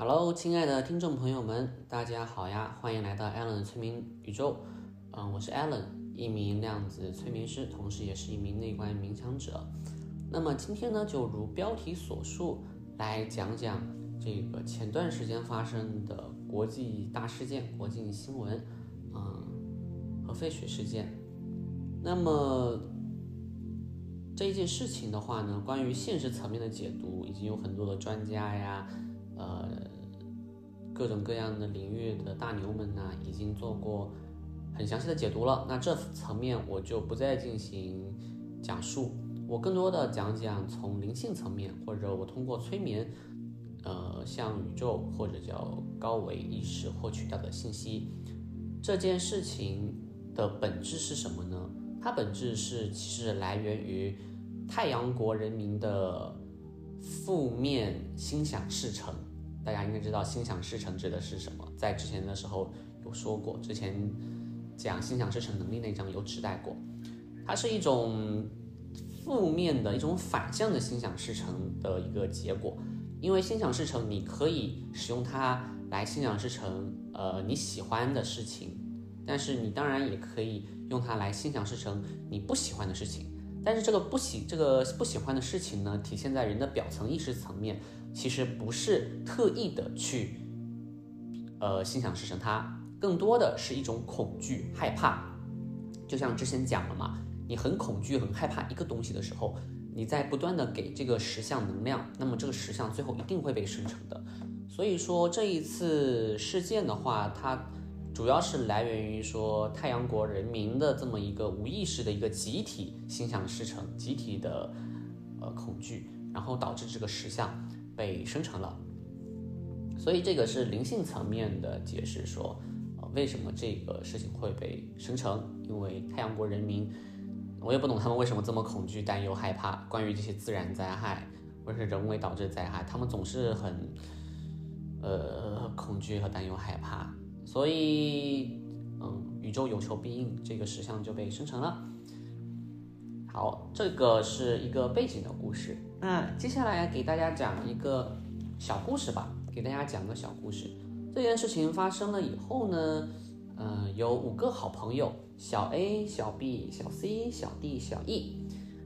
Hello，亲爱的听众朋友们，大家好呀！欢迎来到 Allen 催眠宇宙。嗯，我是 Allen，一名量子催眠师，同时也是一名内观冥想者。那么今天呢，就如标题所述，来讲讲这个前段时间发生的国际大事件、国际新闻，嗯，核废水事件。那么这一件事情的话呢，关于现实层面的解读，已经有很多的专家呀，呃，各种各样的领域的大牛们呢，已经做过很详细的解读了。那这层面我就不再进行讲述，我更多的讲讲从灵性层面，或者我通过催眠，呃，向宇宙或者叫高维意识获取到的信息。这件事情的本质是什么呢？它本质是其实来源于太阳国人民的负面心想事成。大家应该知道心想事成指的是什么，在之前的时候有说过，之前讲心想事成能力那章有指代过。它是一种负面的一种反向的心想事成的一个结果，因为心想事成你可以使用它来心想事成呃你喜欢的事情，但是你当然也可以。用它来心想事成你不喜欢的事情，但是这个不喜这个不喜欢的事情呢，体现在人的表层意识层面，其实不是特意的去，呃心想事成它，更多的是一种恐惧害怕。就像之前讲了嘛，你很恐惧很害怕一个东西的时候，你在不断的给这个实相能量，那么这个实相最后一定会被生成的。所以说这一次事件的话，它。主要是来源于说太阳国人民的这么一个无意识的一个集体心想事成、集体的呃恐惧，然后导致这个实相被生成了。所以这个是灵性层面的解释，说呃为什么这个事情会被生成？因为太阳国人民，我也不懂他们为什么这么恐惧、担忧、害怕关于这些自然灾害或者是人为导致灾害，他们总是很呃恐惧和担忧、害怕。所以，嗯，宇宙有求必应，这个石像就被生成了。好，这个是一个背景的故事。那接下来给大家讲一个小故事吧，给大家讲个小故事。这件事情发生了以后呢，嗯，有五个好朋友：小 A、小 B、小 C、小 D、小 E。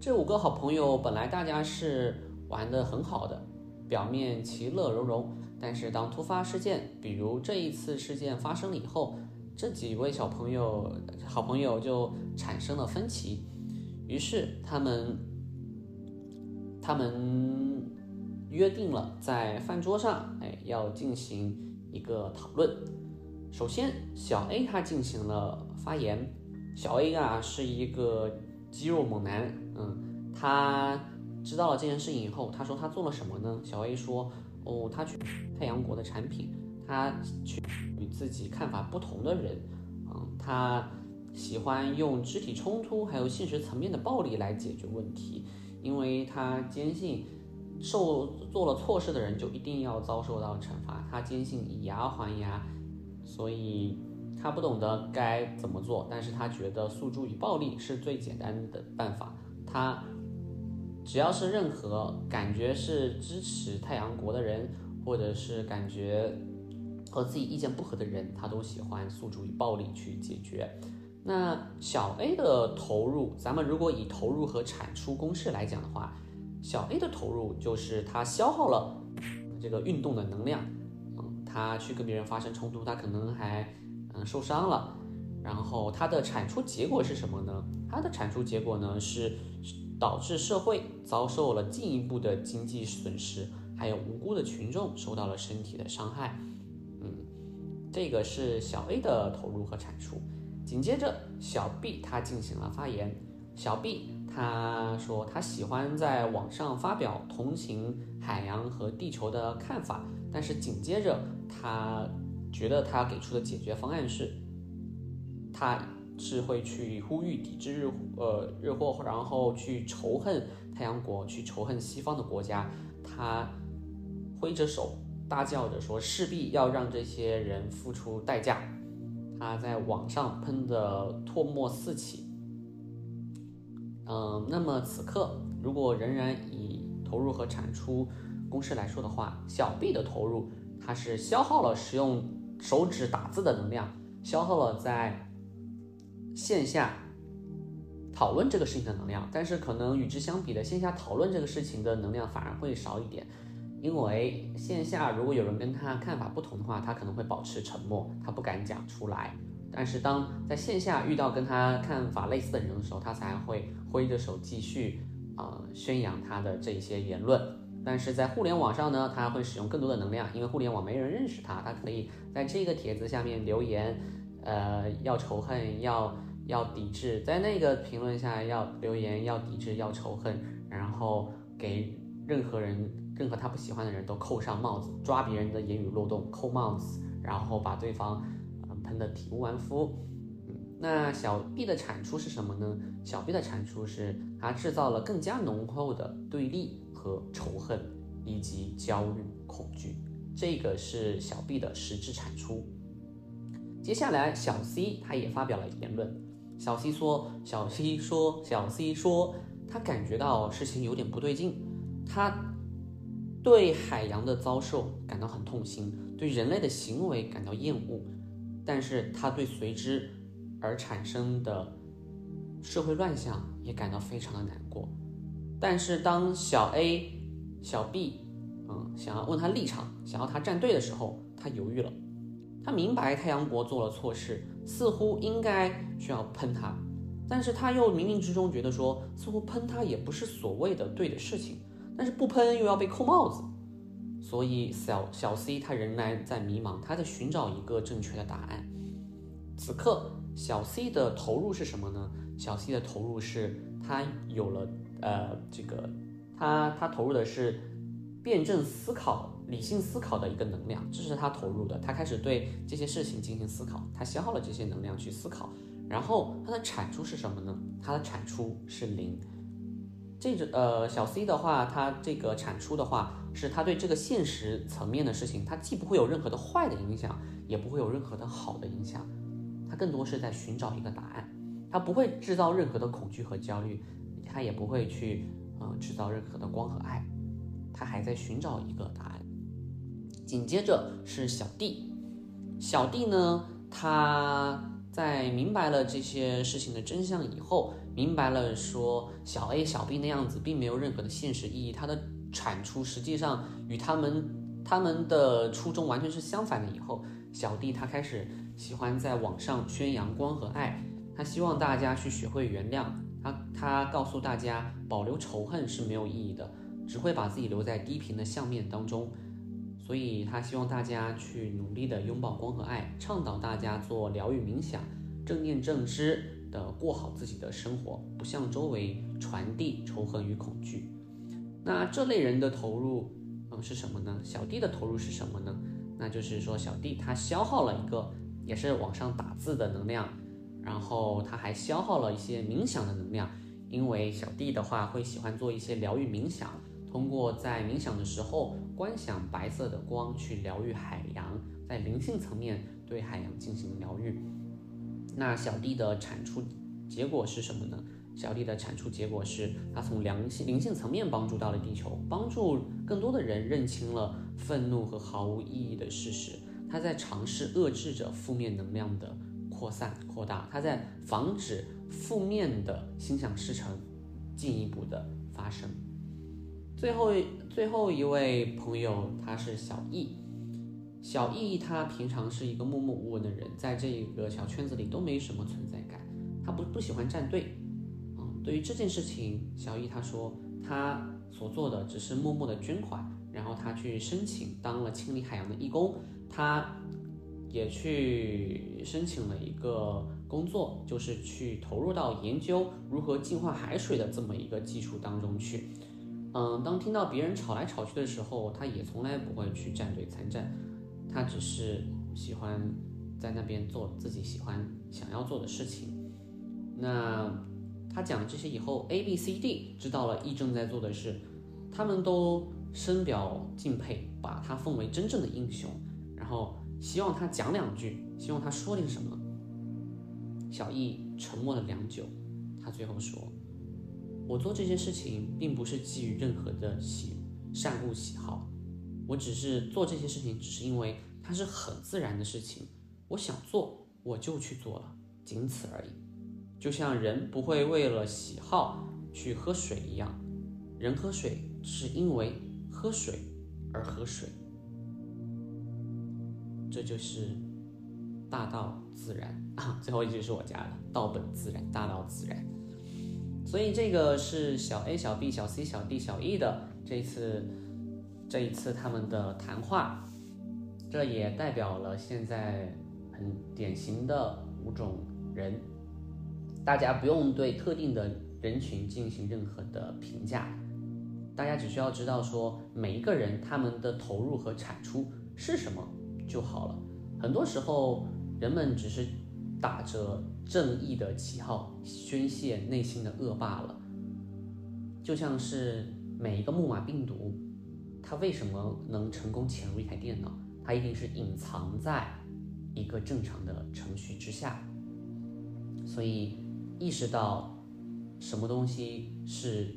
这五个好朋友本来大家是玩的很好的，表面其乐融融。但是当突发事件，比如这一次事件发生了以后，这几位小朋友、好朋友就产生了分歧，于是他们他们约定了在饭桌上，哎，要进行一个讨论。首先，小 A 他进行了发言。小 A 啊是一个肌肉猛男，嗯，他知道了这件事情以后，他说他做了什么呢？小 A 说。哦，他去太阳国的产品，他去与自己看法不同的人，嗯，他喜欢用肢体冲突还有现实层面的暴力来解决问题，因为他坚信受做了错事的人就一定要遭受到惩罚，他坚信以牙还牙，所以他不懂得该怎么做，但是他觉得诉诸于暴力是最简单的办法，他。只要是任何感觉是支持太阳国的人，或者是感觉和自己意见不合的人，他都喜欢诉诸于暴力去解决。那小 A 的投入，咱们如果以投入和产出公式来讲的话，小 A 的投入就是他消耗了这个运动的能量，嗯，他去跟别人发生冲突，他可能还嗯受伤了，然后他的产出结果是什么呢？他的产出结果呢是。导致社会遭受了进一步的经济损失，还有无辜的群众受到了身体的伤害。嗯，这个是小 A 的投入和产出。紧接着，小 B 他进行了发言。小 B 他说他喜欢在网上发表同情海洋和地球的看法，但是紧接着他觉得他给出的解决方案是，他。是会去呼吁抵制日呃日货，然后去仇恨太阳国，去仇恨西方的国家。他挥着手，大叫着说：“势必要让这些人付出代价。”他在网上喷的唾沫四起。嗯，那么此刻，如果仍然以投入和产出公式来说的话，小 B 的投入，它是消耗了使用手指打字的能量，消耗了在线下讨论这个事情的能量。但是可能与之相比的，线下讨论这个事情的能量反而会少一点，因为线下如果有人跟他看法不同的话，他可能会保持沉默，他不敢讲出来。但是当在线下遇到跟他看法类似的人的时候，他才会挥着手继续啊宣扬他的这些言论。但是在互联网上呢，他会使用更多的能量，因为互联网没人认识他，他可以在这个帖子下面留言，呃，要仇恨，要要抵制，在那个评论下要留言，要抵制，要仇恨，然后给任何人、任何他不喜欢的人都扣上帽子，抓别人的言语漏洞，扣帽子，然后把对方。喷得体无完肤，那小 B 的产出是什么呢？小 B 的产出是它制造了更加浓厚的对立和仇恨，以及焦虑、恐惧，这个是小 B 的实质产出。接下来小 C 他也发表了言论，小 C 说，小 C 说，小 C 说，他感觉到事情有点不对劲，他对海洋的遭受感到很痛心，对人类的行为感到厌恶。但是他对随之而产生的社会乱象也感到非常的难过。但是当小 A、小 B，嗯，想要问他立场，想要他站队的时候，他犹豫了。他明白太阳国做了错事，似乎应该需要喷他，但是他又冥冥之中觉得说，似乎喷他也不是所谓的对的事情，但是不喷又要被扣帽子。所以小小 C 他仍然在迷茫，他在寻找一个正确的答案。此刻小 C 的投入是什么呢？小 C 的投入是他有了呃这个他他投入的是辩证思考、理性思考的一个能量，这是他投入的。他开始对这些事情进行思考，他消耗了这些能量去思考，然后他的产出是什么呢？他的产出是零。这个呃小 C 的话，他这个产出的话，是他对这个现实层面的事情，他既不会有任何的坏的影响，也不会有任何的好的影响，他更多是在寻找一个答案，他不会制造任何的恐惧和焦虑，他也不会去呃制造任何的光和爱，他还在寻找一个答案。紧接着是小 D，小 D 呢，他在明白了这些事情的真相以后。明白了，说小 A、小 B 那样子并没有任何的现实意义，它的产出实际上与他们他们的初衷完全是相反的。以后，小 D 他开始喜欢在网上宣扬光和爱，他希望大家去学会原谅，他他告诉大家保留仇恨是没有意义的，只会把自己留在低频的相面当中，所以他希望大家去努力的拥抱光和爱，倡导大家做疗愈冥想、正念正知。的过好自己的生活，不向周围传递仇恨与恐惧。那这类人的投入，嗯，是什么呢？小弟的投入是什么呢？那就是说，小弟他消耗了一个也是网上打字的能量，然后他还消耗了一些冥想的能量。因为小弟的话会喜欢做一些疗愈冥想，通过在冥想的时候观想白色的光去疗愈海洋，在灵性层面对海洋进行疗愈。那小弟的产出结果是什么呢？小弟的产出结果是，他从良性灵性层面帮助到了地球，帮助更多的人认清了愤怒和毫无意义的事实。他在尝试遏制着负面能量的扩散扩大，他在防止负面的心想事成进一步的发生。最后最后一位朋友，他是小易。小易他平常是一个默默无闻的人，在这一个小圈子里都没什么存在感。他不不喜欢站队，嗯，对于这件事情，小易他说他所做的只是默默的捐款，然后他去申请当了清理海洋的义工，他也去申请了一个工作，就是去投入到研究如何净化海水的这么一个技术当中去。嗯，当听到别人吵来吵去的时候，他也从来不会去站队参战。他只是喜欢在那边做自己喜欢、想要做的事情。那他讲这些以后，A、B、C、D 知道了 E 正在做的事，他们都深表敬佩，把他奉为真正的英雄，然后希望他讲两句，希望他说点什么。小 E 沉默了良久，他最后说：“我做这件事情并不是基于任何的喜善恶喜好。”我只是做这些事情，只是因为它是很自然的事情，我想做我就去做了，仅此而已。就像人不会为了喜好去喝水一样，人喝水是因为喝水而喝水，这就是大道自然啊。最后一句是我加的，道本自然，大道自然。所以这个是小 A、小 B、小 C、小 D、小 E 的这次，这一次他们的谈话，这也代表了现在很典型的五种人。大家不用对特定的人群进行任何的评价，大家只需要知道说每一个人他们的投入和产出是什么就好了。很多时候，人们只是。打着正义的旗号宣泄内心的恶罢了，就像是每一个木马病毒，它为什么能成功潜入一台电脑？它一定是隐藏在一个正常的程序之下。所以，意识到什么东西是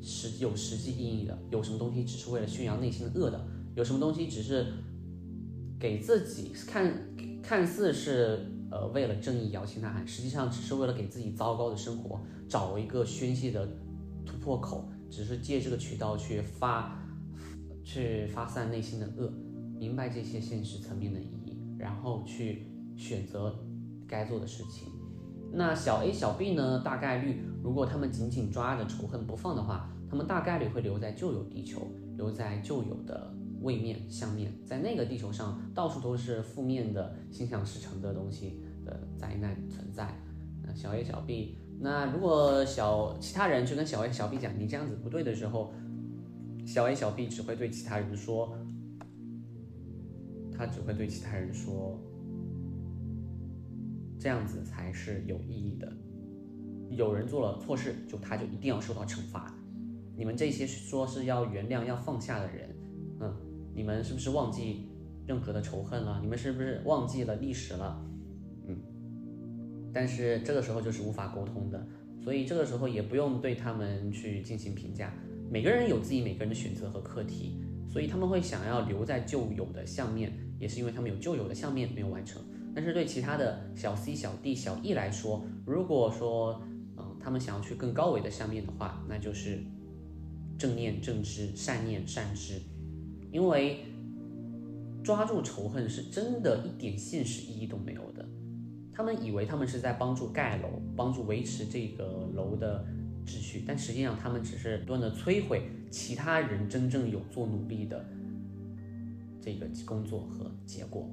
实有实际意义的，有什么东西只是为了宣扬内心的恶的，有什么东西只是给自己看看似是。呃，为了正义摇旗呐喊，实际上只是为了给自己糟糕的生活找一个宣泄的突破口，只是借这个渠道去发，去发散内心的恶，明白这些现实层面的意义，然后去选择该做的事情。那小 A、小 B 呢？大概率，如果他们紧紧抓着仇恨不放的话，他们大概率会留在旧有地球，留在旧有的。位面相面，在那个地球上，到处都是负面的、心想事成的东西的灾难存在。那小 A、小 B，那如果小其他人去跟小 A、小 B 讲你这样子不对的时候，小 A、小 B 只会对其他人说，他只会对其他人说，这样子才是有意义的。有人做了错事，就他就一定要受到惩罚。你们这些说是要原谅、要放下的人，嗯。你们是不是忘记任何的仇恨了？你们是不是忘记了历史了？嗯，但是这个时候就是无法沟通的，所以这个时候也不用对他们去进行评价。每个人有自己每个人的选择和课题，所以他们会想要留在旧有的相面，也是因为他们有旧有的相面没有完成。但是对其他的小 C、小 D、小 E 来说，如果说嗯他们想要去更高维的相面的话，那就是正念正知、善念善知。因为抓住仇恨是真的一点现实意义都没有的，他们以为他们是在帮助盖楼，帮助维持这个楼的秩序，但实际上他们只是不断的摧毁其他人真正有做努力的这个工作和结果。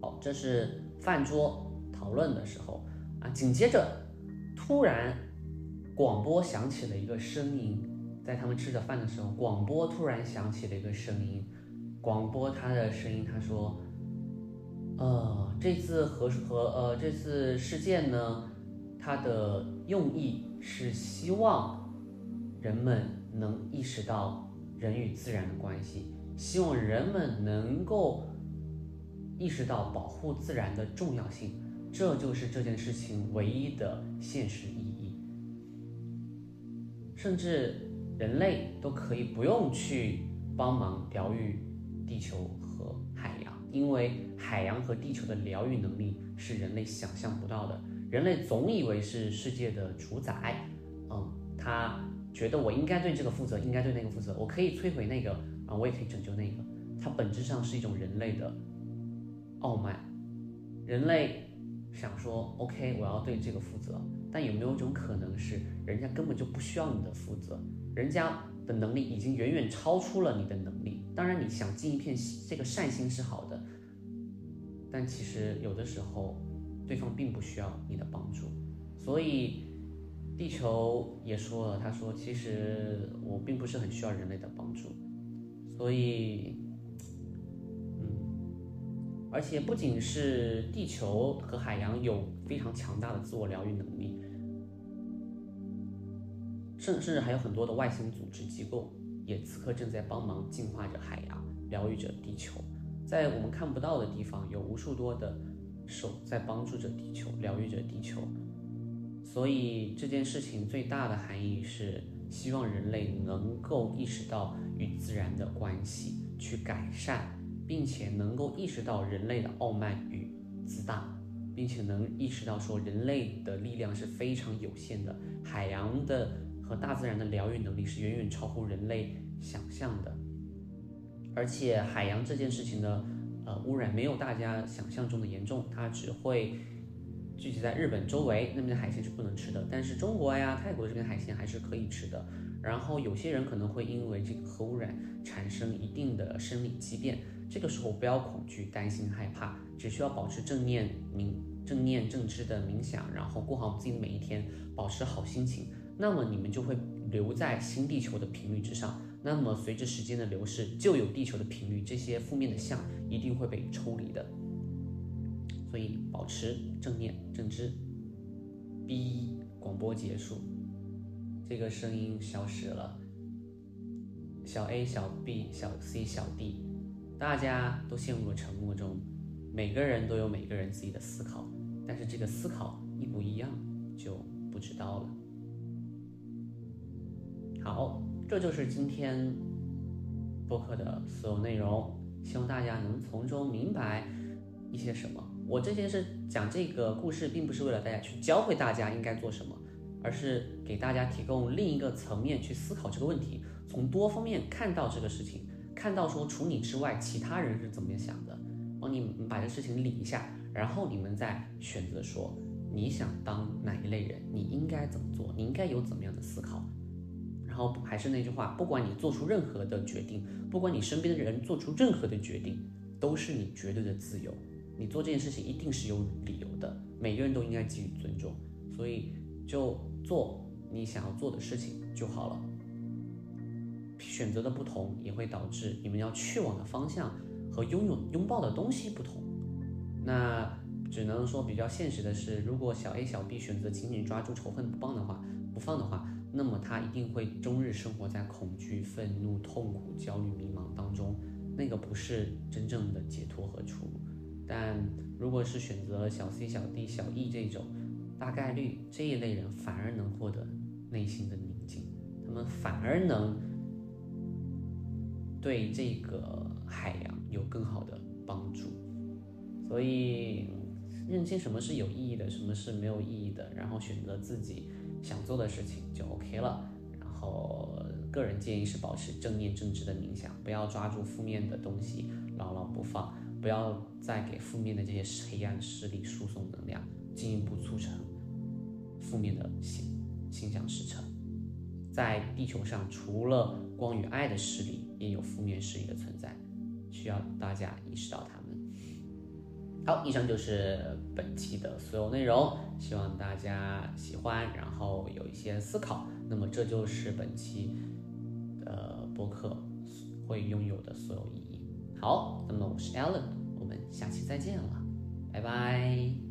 好，这是饭桌讨论的时候啊，紧接着突然广播响起了一个声音。在他们吃着饭的时候，广播突然响起了一个声音。广播他的声音，他说：“呃，这次和和呃这次事件呢，它的用意是希望人们能意识到人与自然的关系，希望人们能够意识到保护自然的重要性。这就是这件事情唯一的现实意义，甚至。”人类都可以不用去帮忙疗愈地球和海，因为海洋和地球的疗愈能力是人类想象不到的。人类总以为是世界的主宰，嗯，他觉得我应该对这个负责，应该对那个负责，我可以摧毁那个，啊，我也可以拯救那个。它本质上是一种人类的傲慢。人类想说，OK，我要对这个负责，但有没有一种可能是，人家根本就不需要你的负责？人家的能力已经远远超出了你的能力。当然，你想尽一片这个善心是好的，但其实有的时候，对方并不需要你的帮助。所以，地球也说了，他说：“其实我并不是很需要人类的帮助。”所以，嗯，而且不仅是地球和海洋有非常强大的自我疗愈能力。甚甚至还有很多的外星组织机构，也此刻正在帮忙净化着海洋，疗愈着地球。在我们看不到的地方，有无数多的手在帮助着地球，疗愈着地球。所以这件事情最大的含义是，希望人类能够意识到与自然的关系，去改善，并且能够意识到人类的傲慢与自大，并且能意识到说人类的力量是非常有限的，海洋的和大自然的疗愈能力是远远超乎人类想象的，而且海洋这件事情呢，呃，污染没有大家想象中的严重，它只会。聚集在日本周围，那边的海鲜是不能吃的。但是中国呀、泰国这边海鲜还是可以吃的。然后有些人可能会因为这个核污染产生一定的生理畸变，这个时候不要恐惧、担心、害怕，只需要保持正念冥、正念正知的冥想，然后过好自己的每一天，保持好心情，那么你们就会留在新地球的频率之上。那么随着时间的流逝，旧有地球的频率，这些负面的相一定会被抽离的。所以保持正念正知。B 广播结束，这个声音消失了。小 A、小 B、小 C、小 D，大家都陷入了沉默中。每个人都有每个人自己的思考，但是这个思考一不一样就不知道了。好，这就是今天播客的所有内容，希望大家能从中明白一些什么。我这些是讲这个故事，并不是为了大家去教会大家应该做什么，而是给大家提供另一个层面去思考这个问题，从多方面看到这个事情，看到说除你之外其他人是怎么想的，帮你把这事情理一下，然后你们再选择说你想当哪一类人，你应该怎么做，你应该有怎么样的思考。然后还是那句话，不管你做出任何的决定，不管你身边的人做出任何的决定，都是你绝对的自由。你做这件事情一定是有理由的，每个人都应该给予尊重，所以就做你想要做的事情就好了。选择的不同也会导致你们要去往的方向和拥有拥抱的东西不同。那只能说比较现实的是，如果小 A 小 B 选择紧紧抓住仇恨不放的话，不放的话，那么他一定会终日生活在恐惧、愤怒、痛苦、焦虑、迷茫当中，那个不是真正的解脱和出路。但如果是选择小 C、小 D、小 E 这种，大概率这一类人反而能获得内心的宁静，他们反而能对这个海洋有更好的帮助。所以认清什么是有意义的，什么是没有意义的，然后选择自己想做的事情就 OK 了。然后个人建议是保持正念正直的冥想，不要抓住负面的东西牢牢不放。不要再给负面的这些黑暗势力输送能量，进一步促成负面的心心想事成。在地球上，除了光与爱的势力，也有负面势力的存在，需要大家意识到他们。好，以上就是本期的所有内容，希望大家喜欢，然后有一些思考。那么，这就是本期的播客会拥有的所有意义。好，那么我是 Alan，我们下期再见了，拜拜。